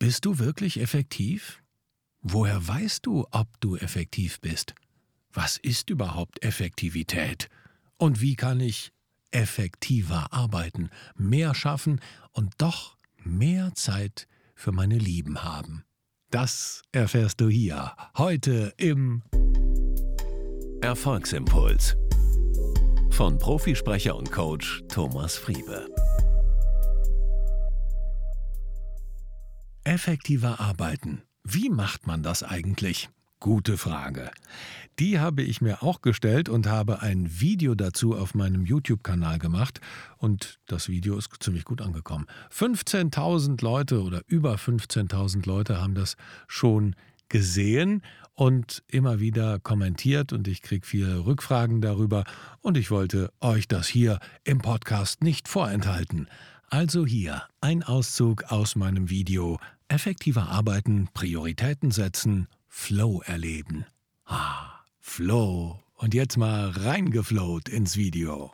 Bist du wirklich effektiv? Woher weißt du, ob du effektiv bist? Was ist überhaupt Effektivität? Und wie kann ich effektiver arbeiten, mehr schaffen und doch mehr Zeit für meine Lieben haben? Das erfährst du hier heute im Erfolgsimpuls von Profisprecher und Coach Thomas Friebe. Effektiver arbeiten. Wie macht man das eigentlich? Gute Frage. Die habe ich mir auch gestellt und habe ein Video dazu auf meinem YouTube-Kanal gemacht und das Video ist ziemlich gut angekommen. 15.000 Leute oder über 15.000 Leute haben das schon gesehen und immer wieder kommentiert und ich kriege viele Rückfragen darüber und ich wollte euch das hier im Podcast nicht vorenthalten. Also hier ein Auszug aus meinem Video Effektiver arbeiten, Prioritäten setzen, Flow erleben. Ah, Flow. Und jetzt mal reingeflowt ins Video.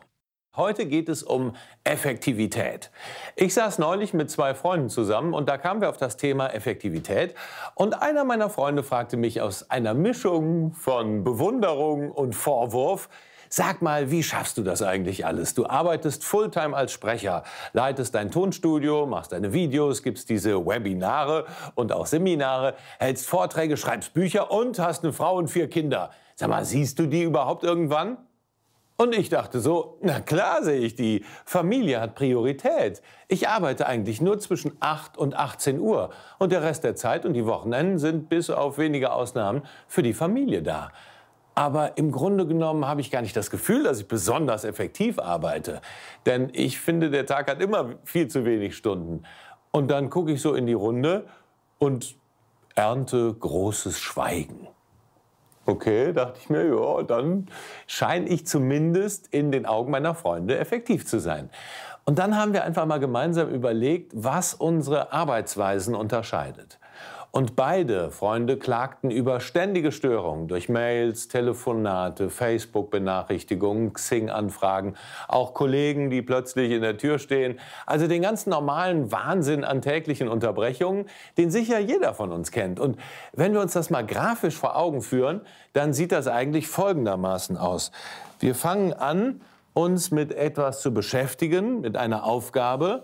Heute geht es um Effektivität. Ich saß neulich mit zwei Freunden zusammen und da kamen wir auf das Thema Effektivität. Und einer meiner Freunde fragte mich aus einer Mischung von Bewunderung und Vorwurf, Sag mal, wie schaffst du das eigentlich alles? Du arbeitest Fulltime als Sprecher, leitest dein Tonstudio, machst deine Videos, gibst diese Webinare und auch Seminare, hältst Vorträge, schreibst Bücher und hast eine Frau und vier Kinder. Sag mal, siehst du die überhaupt irgendwann? Und ich dachte so, na klar sehe ich die. Familie hat Priorität. Ich arbeite eigentlich nur zwischen 8 und 18 Uhr. Und der Rest der Zeit und die Wochenenden sind bis auf wenige Ausnahmen für die Familie da. Aber im Grunde genommen habe ich gar nicht das Gefühl, dass ich besonders effektiv arbeite. Denn ich finde, der Tag hat immer viel zu wenig Stunden. Und dann gucke ich so in die Runde und ernte großes Schweigen. Okay, dachte ich mir, ja, dann scheine ich zumindest in den Augen meiner Freunde effektiv zu sein. Und dann haben wir einfach mal gemeinsam überlegt, was unsere Arbeitsweisen unterscheidet. Und beide Freunde klagten über ständige Störungen durch Mails, Telefonate, Facebook-Benachrichtigungen, Xing-Anfragen, auch Kollegen, die plötzlich in der Tür stehen. Also den ganz normalen Wahnsinn an täglichen Unterbrechungen, den sicher jeder von uns kennt. Und wenn wir uns das mal grafisch vor Augen führen, dann sieht das eigentlich folgendermaßen aus. Wir fangen an, uns mit etwas zu beschäftigen, mit einer Aufgabe,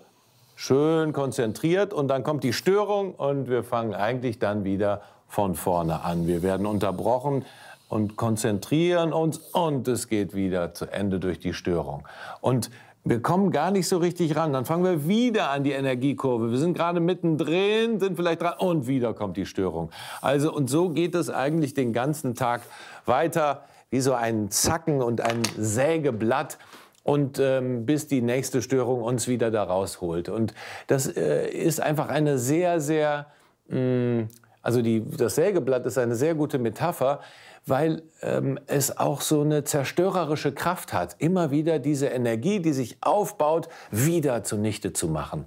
schön konzentriert und dann kommt die Störung und wir fangen eigentlich dann wieder von vorne an. Wir werden unterbrochen und konzentrieren uns und es geht wieder zu Ende durch die Störung. Und wir kommen gar nicht so richtig ran. Dann fangen wir wieder an die Energiekurve. Wir sind gerade mittendrin, sind vielleicht dran und wieder kommt die Störung. Also und so geht es eigentlich den ganzen Tag weiter wie so ein Zacken und ein Sägeblatt und ähm, bis die nächste Störung uns wieder da rausholt. Und das äh, ist einfach eine sehr, sehr, mh, mm, also die, das Sägeblatt ist eine sehr gute Metapher, weil ähm, es auch so eine zerstörerische Kraft hat, immer wieder diese Energie, die sich aufbaut, wieder zunichte zu machen.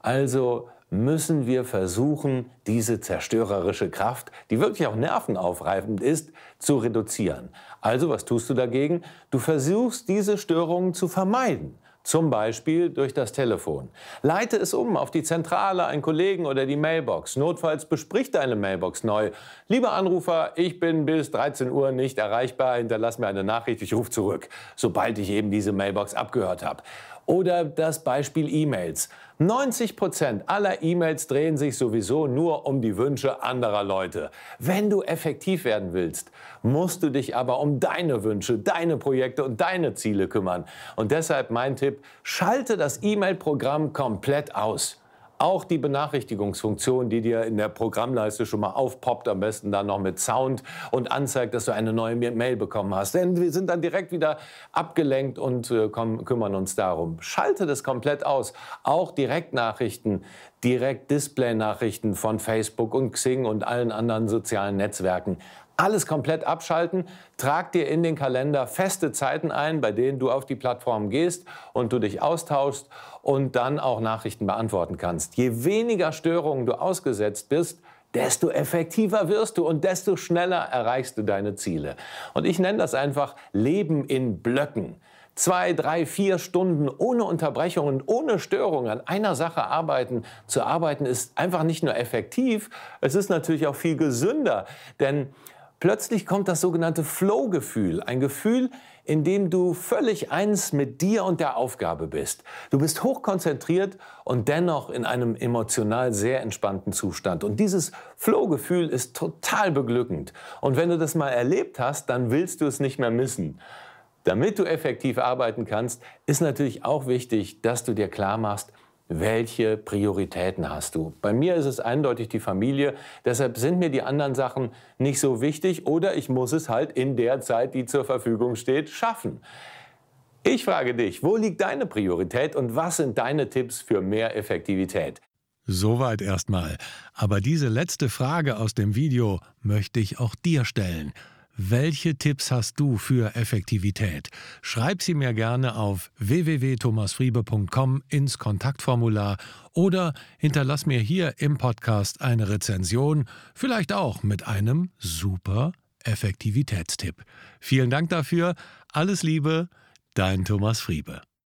Also müssen wir versuchen, diese zerstörerische Kraft, die wirklich auch nervenaufreibend ist, zu reduzieren. Also was tust du dagegen? Du versuchst, diese Störungen zu vermeiden. Zum Beispiel durch das Telefon. Leite es um auf die Zentrale, einen Kollegen oder die Mailbox. Notfalls besprich deine Mailbox neu. Lieber Anrufer, ich bin bis 13 Uhr nicht erreichbar. Hinterlass mir eine Nachricht, ich rufe zurück, sobald ich eben diese Mailbox abgehört habe. Oder das Beispiel E-Mails. 90 Prozent aller E-Mails drehen sich sowieso nur um die Wünsche anderer Leute. Wenn du effektiv werden willst, musst du dich aber um deine Wünsche, deine Projekte und deine Ziele kümmern. Und deshalb mein Tipp, schalte das E-Mail-Programm komplett aus. Auch die Benachrichtigungsfunktion, die dir in der Programmleiste schon mal aufpoppt, am besten dann noch mit Sound und anzeigt, dass du eine neue Mail bekommen hast. Denn wir sind dann direkt wieder abgelenkt und äh, kümmern uns darum. Schalte das komplett aus. Auch Direktnachrichten, Direkt-Display-Nachrichten von Facebook und Xing und allen anderen sozialen Netzwerken alles komplett abschalten, trag dir in den Kalender feste Zeiten ein, bei denen du auf die Plattform gehst und du dich austauschst und dann auch Nachrichten beantworten kannst. Je weniger Störungen du ausgesetzt bist, desto effektiver wirst du und desto schneller erreichst du deine Ziele. Und ich nenne das einfach Leben in Blöcken. zwei, drei, vier Stunden ohne Unterbrechung und ohne Störung an einer Sache arbeiten, zu arbeiten, ist einfach nicht nur effektiv, es ist natürlich auch viel gesünder. Denn plötzlich kommt das sogenannte Flow-Gefühl, ein Gefühl, in dem du völlig eins mit dir und der Aufgabe bist. Du bist hochkonzentriert und dennoch in einem emotional sehr entspannten Zustand. Und dieses Flow-Gefühl ist total beglückend. Und wenn du das mal erlebt hast, dann willst du es nicht mehr missen. Damit du effektiv arbeiten kannst, ist natürlich auch wichtig, dass du dir klar machst, welche Prioritäten hast du. Bei mir ist es eindeutig die Familie, deshalb sind mir die anderen Sachen nicht so wichtig oder ich muss es halt in der Zeit, die zur Verfügung steht, schaffen. Ich frage dich, wo liegt deine Priorität und was sind deine Tipps für mehr Effektivität? Soweit erstmal. Aber diese letzte Frage aus dem Video möchte ich auch dir stellen. Welche Tipps hast du für Effektivität? Schreib sie mir gerne auf www.thomasfriebe.com ins Kontaktformular oder hinterlass mir hier im Podcast eine Rezension, vielleicht auch mit einem super Effektivitätstipp. Vielen Dank dafür. Alles Liebe, dein Thomas Friebe.